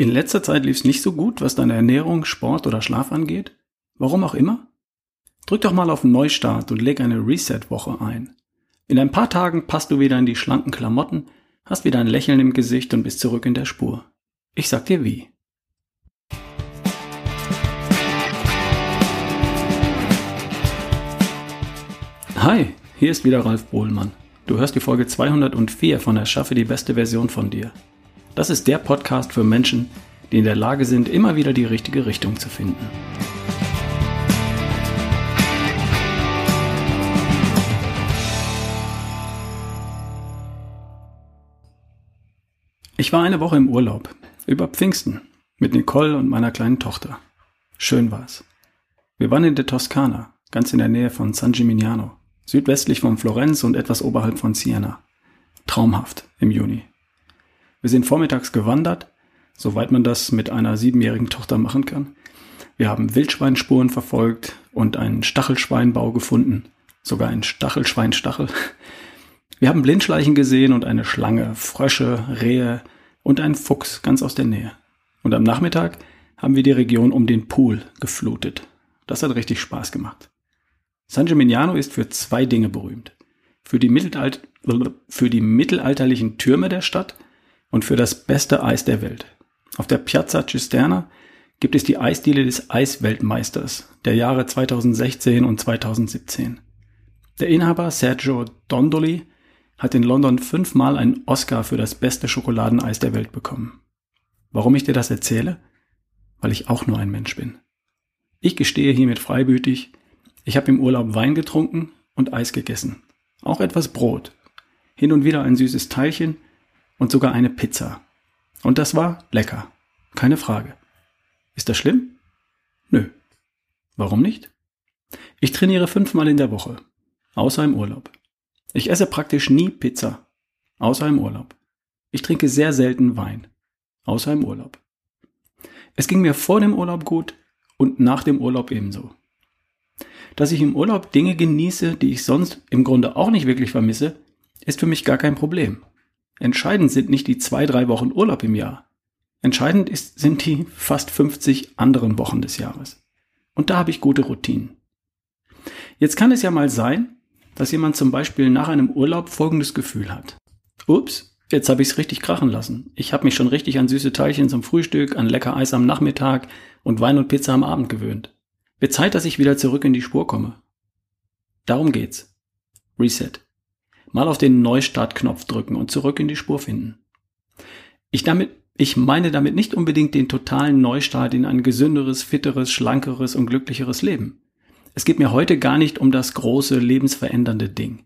In letzter Zeit lief es nicht so gut, was deine Ernährung, Sport oder Schlaf angeht? Warum auch immer? Drück doch mal auf Neustart und leg eine Reset-Woche ein. In ein paar Tagen passt du wieder in die schlanken Klamotten, hast wieder ein Lächeln im Gesicht und bist zurück in der Spur. Ich sag dir wie. Hi, hier ist wieder Ralf Bohlmann. Du hörst die Folge 204 von Erschaffe die beste Version von dir. Das ist der Podcast für Menschen, die in der Lage sind, immer wieder die richtige Richtung zu finden. Ich war eine Woche im Urlaub, über Pfingsten, mit Nicole und meiner kleinen Tochter. Schön war's. Wir waren in der Toskana, ganz in der Nähe von San Gimignano, südwestlich von Florenz und etwas oberhalb von Siena. Traumhaft im Juni. Wir sind vormittags gewandert, soweit man das mit einer siebenjährigen Tochter machen kann. Wir haben Wildschweinspuren verfolgt und einen Stachelschweinbau gefunden. Sogar ein Stachelschweinstachel. Wir haben Blindschleichen gesehen und eine Schlange, Frösche, Rehe und einen Fuchs ganz aus der Nähe. Und am Nachmittag haben wir die Region um den Pool geflutet. Das hat richtig Spaß gemacht. San Gimignano ist für zwei Dinge berühmt. Für die, Mittelalt für die mittelalterlichen Türme der Stadt und für das beste Eis der Welt. Auf der Piazza Cisterna gibt es die Eisdiele des Eisweltmeisters der Jahre 2016 und 2017. Der Inhaber Sergio Dondoli hat in London fünfmal einen Oscar für das beste Schokoladeneis der Welt bekommen. Warum ich dir das erzähle? Weil ich auch nur ein Mensch bin. Ich gestehe hiermit freibütig, ich habe im Urlaub Wein getrunken und Eis gegessen. Auch etwas Brot. Hin und wieder ein süßes Teilchen und sogar eine Pizza. Und das war lecker. Keine Frage. Ist das schlimm? Nö. Warum nicht? Ich trainiere fünfmal in der Woche. Außer im Urlaub. Ich esse praktisch nie Pizza. Außer im Urlaub. Ich trinke sehr selten Wein. Außer im Urlaub. Es ging mir vor dem Urlaub gut und nach dem Urlaub ebenso. Dass ich im Urlaub Dinge genieße, die ich sonst im Grunde auch nicht wirklich vermisse, ist für mich gar kein Problem. Entscheidend sind nicht die zwei, drei Wochen Urlaub im Jahr. Entscheidend ist, sind die fast 50 anderen Wochen des Jahres. Und da habe ich gute Routinen. Jetzt kann es ja mal sein, dass jemand zum Beispiel nach einem Urlaub folgendes Gefühl hat. Ups, jetzt habe ich es richtig krachen lassen. Ich habe mich schon richtig an süße Teilchen zum Frühstück, an lecker Eis am Nachmittag und Wein und Pizza am Abend gewöhnt. Wird Zeit, dass ich wieder zurück in die Spur komme. Darum geht's. Reset mal auf den Neustartknopf drücken und zurück in die Spur finden. Ich damit, ich meine damit nicht unbedingt den totalen Neustart in ein gesünderes, fitteres, schlankeres und glücklicheres Leben. Es geht mir heute gar nicht um das große, lebensverändernde Ding.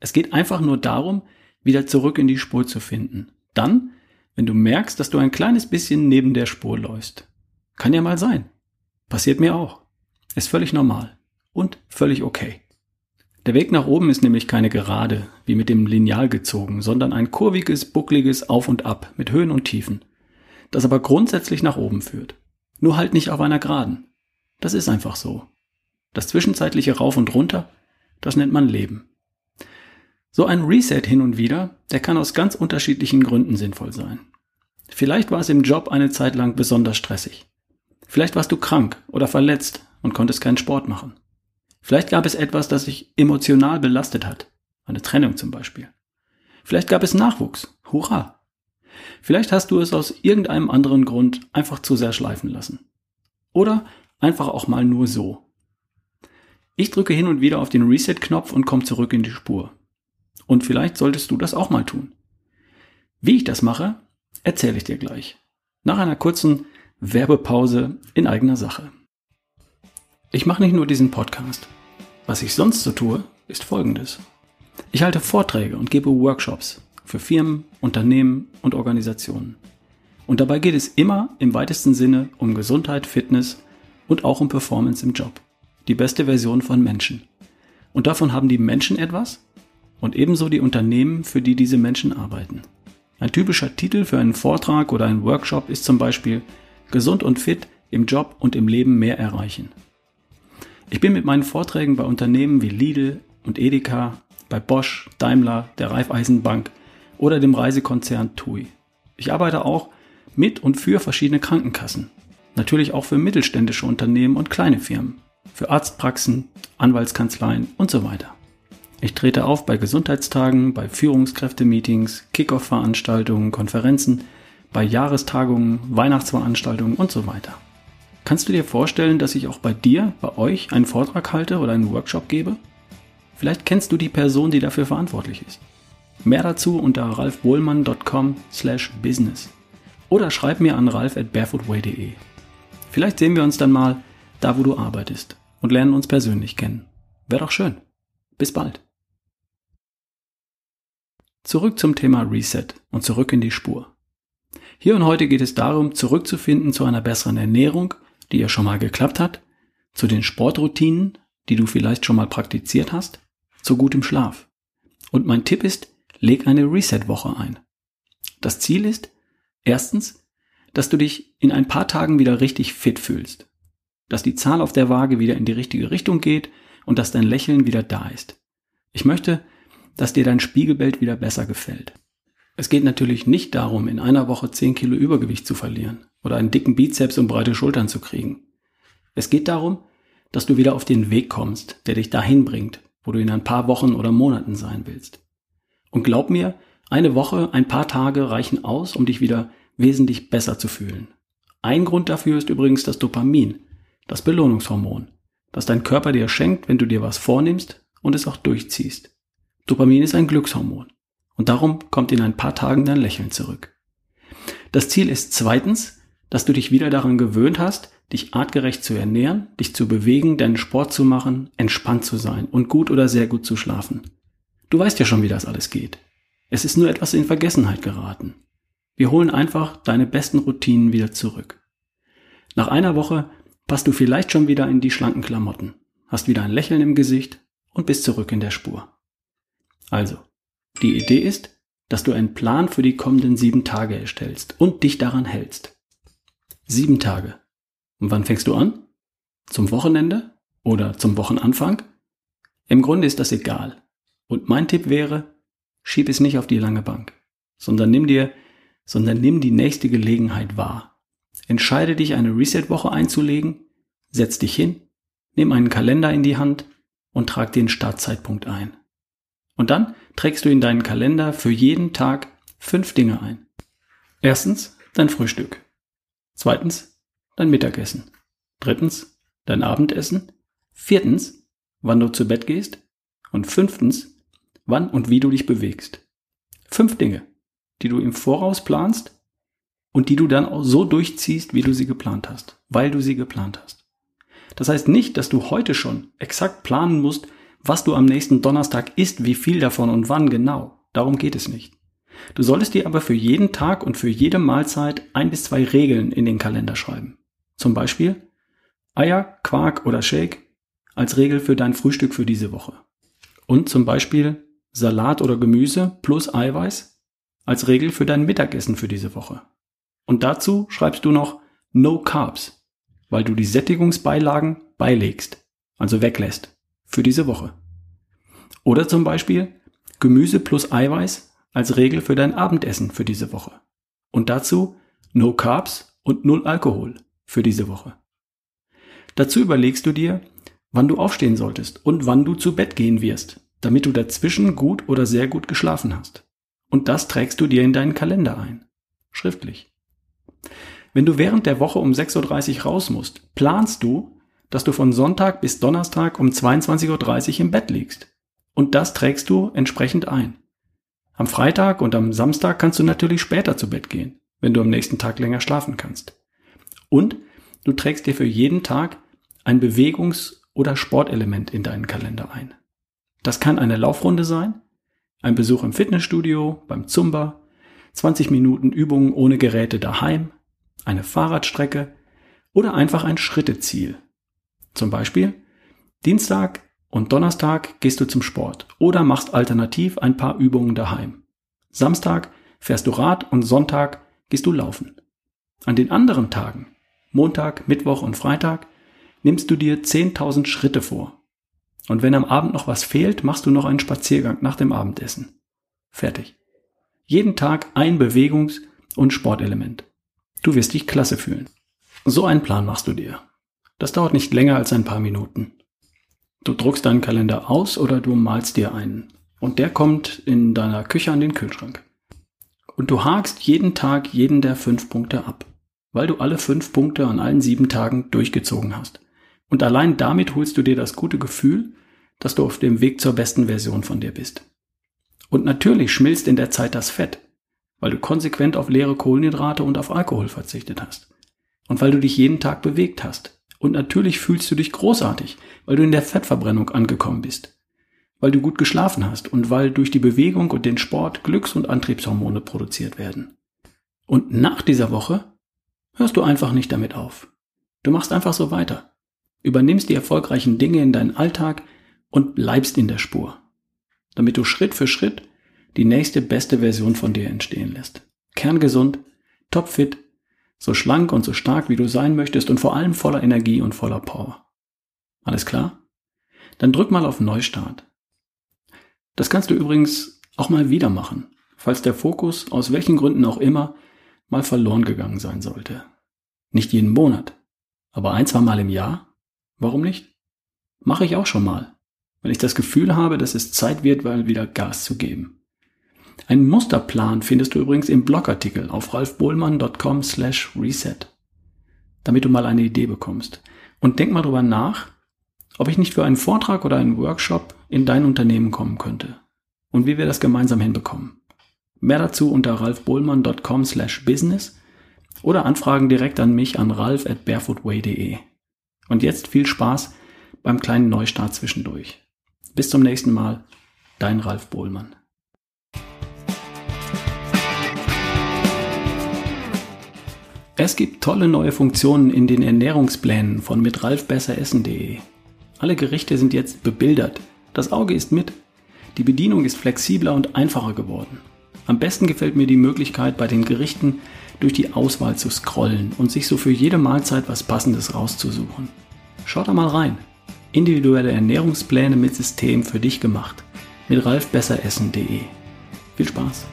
Es geht einfach nur darum, wieder zurück in die Spur zu finden. Dann, wenn du merkst, dass du ein kleines bisschen neben der Spur läufst. Kann ja mal sein. Passiert mir auch. Ist völlig normal. Und völlig okay. Der Weg nach oben ist nämlich keine Gerade, wie mit dem Lineal gezogen, sondern ein kurviges, buckliges Auf und Ab mit Höhen und Tiefen, das aber grundsätzlich nach oben führt. Nur halt nicht auf einer Geraden. Das ist einfach so. Das zwischenzeitliche Rauf und Runter, das nennt man Leben. So ein Reset hin und wieder, der kann aus ganz unterschiedlichen Gründen sinnvoll sein. Vielleicht war es im Job eine Zeit lang besonders stressig. Vielleicht warst du krank oder verletzt und konntest keinen Sport machen. Vielleicht gab es etwas, das sich emotional belastet hat. Eine Trennung zum Beispiel. Vielleicht gab es Nachwuchs. Hurra! Vielleicht hast du es aus irgendeinem anderen Grund einfach zu sehr schleifen lassen. Oder einfach auch mal nur so. Ich drücke hin und wieder auf den Reset-Knopf und komme zurück in die Spur. Und vielleicht solltest du das auch mal tun. Wie ich das mache, erzähle ich dir gleich. Nach einer kurzen Werbepause in eigener Sache. Ich mache nicht nur diesen Podcast. Was ich sonst so tue, ist folgendes. Ich halte Vorträge und gebe Workshops für Firmen, Unternehmen und Organisationen. Und dabei geht es immer im weitesten Sinne um Gesundheit, Fitness und auch um Performance im Job. Die beste Version von Menschen. Und davon haben die Menschen etwas und ebenso die Unternehmen, für die diese Menschen arbeiten. Ein typischer Titel für einen Vortrag oder einen Workshop ist zum Beispiel Gesund und fit im Job und im Leben mehr erreichen. Ich bin mit meinen Vorträgen bei Unternehmen wie Lidl und Edeka, bei Bosch, Daimler, der Raiffeisenbank oder dem Reisekonzern TUI. Ich arbeite auch mit und für verschiedene Krankenkassen. Natürlich auch für mittelständische Unternehmen und kleine Firmen, für Arztpraxen, Anwaltskanzleien und so weiter. Ich trete auf bei Gesundheitstagen, bei Führungskräftemeetings, Kickoff-Veranstaltungen, Konferenzen, bei Jahrestagungen, Weihnachtsveranstaltungen und so weiter. Kannst du dir vorstellen, dass ich auch bei dir, bei euch einen Vortrag halte oder einen Workshop gebe? Vielleicht kennst du die Person, die dafür verantwortlich ist. Mehr dazu unter ralfbohlmann.com slash business oder schreib mir an ralf at barefootway.de. Vielleicht sehen wir uns dann mal da, wo du arbeitest und lernen uns persönlich kennen. Wäre doch schön. Bis bald. Zurück zum Thema Reset und zurück in die Spur. Hier und heute geht es darum, zurückzufinden zu einer besseren Ernährung, die ja schon mal geklappt hat, zu den Sportroutinen, die du vielleicht schon mal praktiziert hast, zu gutem Schlaf. Und mein Tipp ist, leg eine Reset-Woche ein. Das Ziel ist, erstens, dass du dich in ein paar Tagen wieder richtig fit fühlst, dass die Zahl auf der Waage wieder in die richtige Richtung geht und dass dein Lächeln wieder da ist. Ich möchte, dass dir dein Spiegelbild wieder besser gefällt. Es geht natürlich nicht darum, in einer Woche 10 Kilo Übergewicht zu verlieren oder einen dicken Bizeps und breite Schultern zu kriegen. Es geht darum, dass du wieder auf den Weg kommst, der dich dahin bringt, wo du in ein paar Wochen oder Monaten sein willst. Und glaub mir, eine Woche, ein paar Tage reichen aus, um dich wieder wesentlich besser zu fühlen. Ein Grund dafür ist übrigens das Dopamin, das Belohnungshormon, das dein Körper dir schenkt, wenn du dir was vornimmst und es auch durchziehst. Dopamin ist ein Glückshormon und darum kommt in ein paar Tagen dein Lächeln zurück. Das Ziel ist zweitens, dass du dich wieder daran gewöhnt hast, dich artgerecht zu ernähren, dich zu bewegen, deinen Sport zu machen, entspannt zu sein und gut oder sehr gut zu schlafen. Du weißt ja schon, wie das alles geht. Es ist nur etwas in Vergessenheit geraten. Wir holen einfach deine besten Routinen wieder zurück. Nach einer Woche passt du vielleicht schon wieder in die schlanken Klamotten, hast wieder ein Lächeln im Gesicht und bist zurück in der Spur. Also, die Idee ist, dass du einen Plan für die kommenden sieben Tage erstellst und dich daran hältst. Sieben Tage. Und wann fängst du an? Zum Wochenende oder zum Wochenanfang? Im Grunde ist das egal. Und mein Tipp wäre, schieb es nicht auf die lange Bank, sondern nimm dir, sondern nimm die nächste Gelegenheit wahr. Entscheide dich, eine Reset-Woche einzulegen, setz dich hin, nimm einen Kalender in die Hand und trag den Startzeitpunkt ein. Und dann trägst du in deinen Kalender für jeden Tag fünf Dinge ein. Erstens dein Frühstück. Zweitens dein Mittagessen. Drittens dein Abendessen. Viertens, wann du zu Bett gehst. Und fünftens, wann und wie du dich bewegst. Fünf Dinge, die du im Voraus planst und die du dann auch so durchziehst, wie du sie geplant hast, weil du sie geplant hast. Das heißt nicht, dass du heute schon exakt planen musst, was du am nächsten Donnerstag isst, wie viel davon und wann genau. Darum geht es nicht. Du solltest dir aber für jeden Tag und für jede Mahlzeit ein bis zwei Regeln in den Kalender schreiben. Zum Beispiel Eier, Quark oder Shake als Regel für dein Frühstück für diese Woche. Und zum Beispiel Salat oder Gemüse plus Eiweiß als Regel für dein Mittagessen für diese Woche. Und dazu schreibst du noch No Carbs, weil du die Sättigungsbeilagen beilegst, also weglässt, für diese Woche. Oder zum Beispiel Gemüse plus Eiweiß als Regel für dein Abendessen für diese Woche. Und dazu No Carbs und Null Alkohol für diese Woche. Dazu überlegst du dir, wann du aufstehen solltest und wann du zu Bett gehen wirst, damit du dazwischen gut oder sehr gut geschlafen hast. Und das trägst du dir in deinen Kalender ein. Schriftlich. Wenn du während der Woche um 6.30 Uhr raus musst, planst du, dass du von Sonntag bis Donnerstag um 22.30 Uhr im Bett liegst. Und das trägst du entsprechend ein. Am Freitag und am Samstag kannst du natürlich später zu Bett gehen, wenn du am nächsten Tag länger schlafen kannst. Und du trägst dir für jeden Tag ein Bewegungs- oder Sportelement in deinen Kalender ein. Das kann eine Laufrunde sein, ein Besuch im Fitnessstudio, beim Zumba, 20 Minuten Übungen ohne Geräte daheim, eine Fahrradstrecke oder einfach ein Schritteziel. Zum Beispiel Dienstag und Donnerstag gehst du zum Sport oder machst alternativ ein paar Übungen daheim. Samstag fährst du Rad und Sonntag gehst du laufen. An den anderen Tagen, Montag, Mittwoch und Freitag, nimmst du dir 10.000 Schritte vor. Und wenn am Abend noch was fehlt, machst du noch einen Spaziergang nach dem Abendessen. Fertig. Jeden Tag ein Bewegungs- und Sportelement. Du wirst dich klasse fühlen. So einen Plan machst du dir. Das dauert nicht länger als ein paar Minuten. Du druckst deinen Kalender aus oder du malst dir einen. Und der kommt in deiner Küche an den Kühlschrank. Und du hakst jeden Tag jeden der fünf Punkte ab, weil du alle fünf Punkte an allen sieben Tagen durchgezogen hast. Und allein damit holst du dir das gute Gefühl, dass du auf dem Weg zur besten Version von dir bist. Und natürlich schmilzt in der Zeit das Fett, weil du konsequent auf leere Kohlenhydrate und auf Alkohol verzichtet hast. Und weil du dich jeden Tag bewegt hast. Und natürlich fühlst du dich großartig, weil du in der Fettverbrennung angekommen bist. Weil du gut geschlafen hast und weil durch die Bewegung und den Sport Glücks- und Antriebshormone produziert werden. Und nach dieser Woche hörst du einfach nicht damit auf. Du machst einfach so weiter. Übernimmst die erfolgreichen Dinge in deinen Alltag und bleibst in der Spur. Damit du Schritt für Schritt die nächste beste Version von dir entstehen lässt. Kerngesund, topfit, so schlank und so stark wie du sein möchtest und vor allem voller Energie und voller Power. Alles klar? Dann drück mal auf Neustart. Das kannst du übrigens auch mal wieder machen, falls der Fokus aus welchen Gründen auch immer mal verloren gegangen sein sollte. Nicht jeden Monat, aber ein, zwei Mal im Jahr? Warum nicht? Mache ich auch schon mal, wenn ich das Gefühl habe, dass es Zeit wird, mal wieder Gas zu geben. Einen Musterplan findest du übrigens im Blogartikel auf ralfbohlmann.com slash reset, damit du mal eine Idee bekommst. Und denk mal drüber nach, ob ich nicht für einen Vortrag oder einen Workshop in dein Unternehmen kommen könnte und wie wir das gemeinsam hinbekommen. Mehr dazu unter ralfbohlmann.com slash business oder Anfragen direkt an mich an ralf at barefootway.de. Und jetzt viel Spaß beim kleinen Neustart zwischendurch. Bis zum nächsten Mal, dein Ralf Bohlmann. Es gibt tolle neue Funktionen in den Ernährungsplänen von mitralfbesseressen.de. Alle Gerichte sind jetzt bebildert. Das Auge ist mit. Die Bedienung ist flexibler und einfacher geworden. Am besten gefällt mir die Möglichkeit, bei den Gerichten durch die Auswahl zu scrollen und sich so für jede Mahlzeit was Passendes rauszusuchen. Schaut da mal rein. Individuelle Ernährungspläne mit System für dich gemacht. Mit ralfbesseressen.de. Viel Spaß!